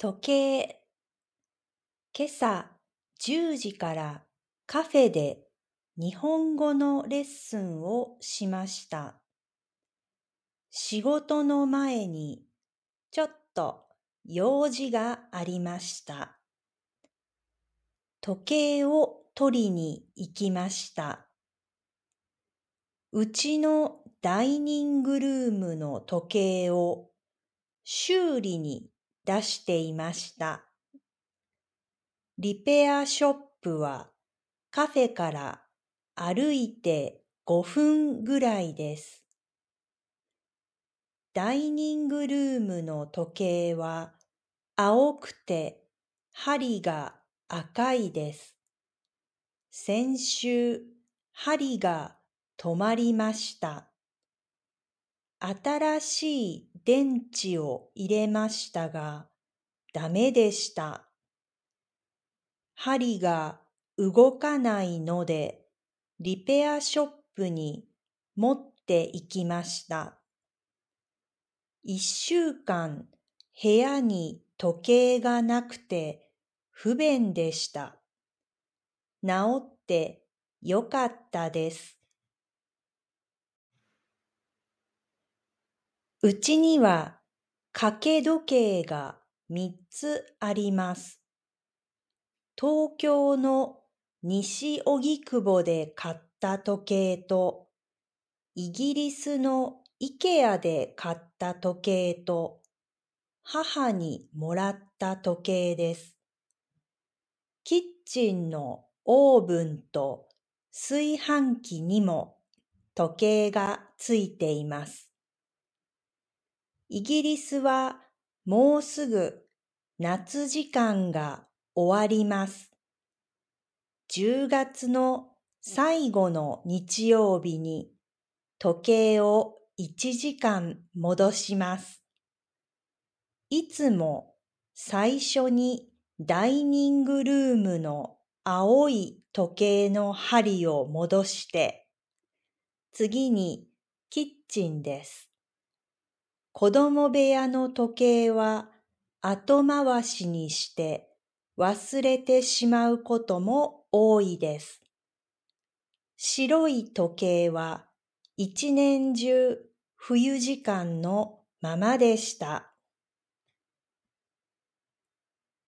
時計今朝10時からカフェで日本語のレッスンをしました。仕事の前にちょっと用事がありました。時計を取りに行きました。うちのダイニングルームの時計を修理に出していました。リペアショップはカフェから歩いて5分ぐらいです。ダイニングルームの時計は青くて針が赤いです。先週針が止まりました。新しい電池を入れましたが、ダメでした。針が動かないので、リペアショップに持って行きました。一週間部屋に時計がなくて不便でした。治ってよかったです。うちには掛け時計が三つあります。東京の西荻窪で買った時計と、イギリスのイケアで買った時計と、母にもらった時計です。キッチンのオーブンと炊飯器にも時計がついています。イギリスはもうすぐ夏時間が終わります。10月の最後の日曜日に時計を1時間戻します。いつも最初にダイニングルームの青い時計の針を戻して、次にキッチンです。子供部屋の時計は後回しにして忘れてしまうことも多いです。白い時計は一年中冬時間のままでした。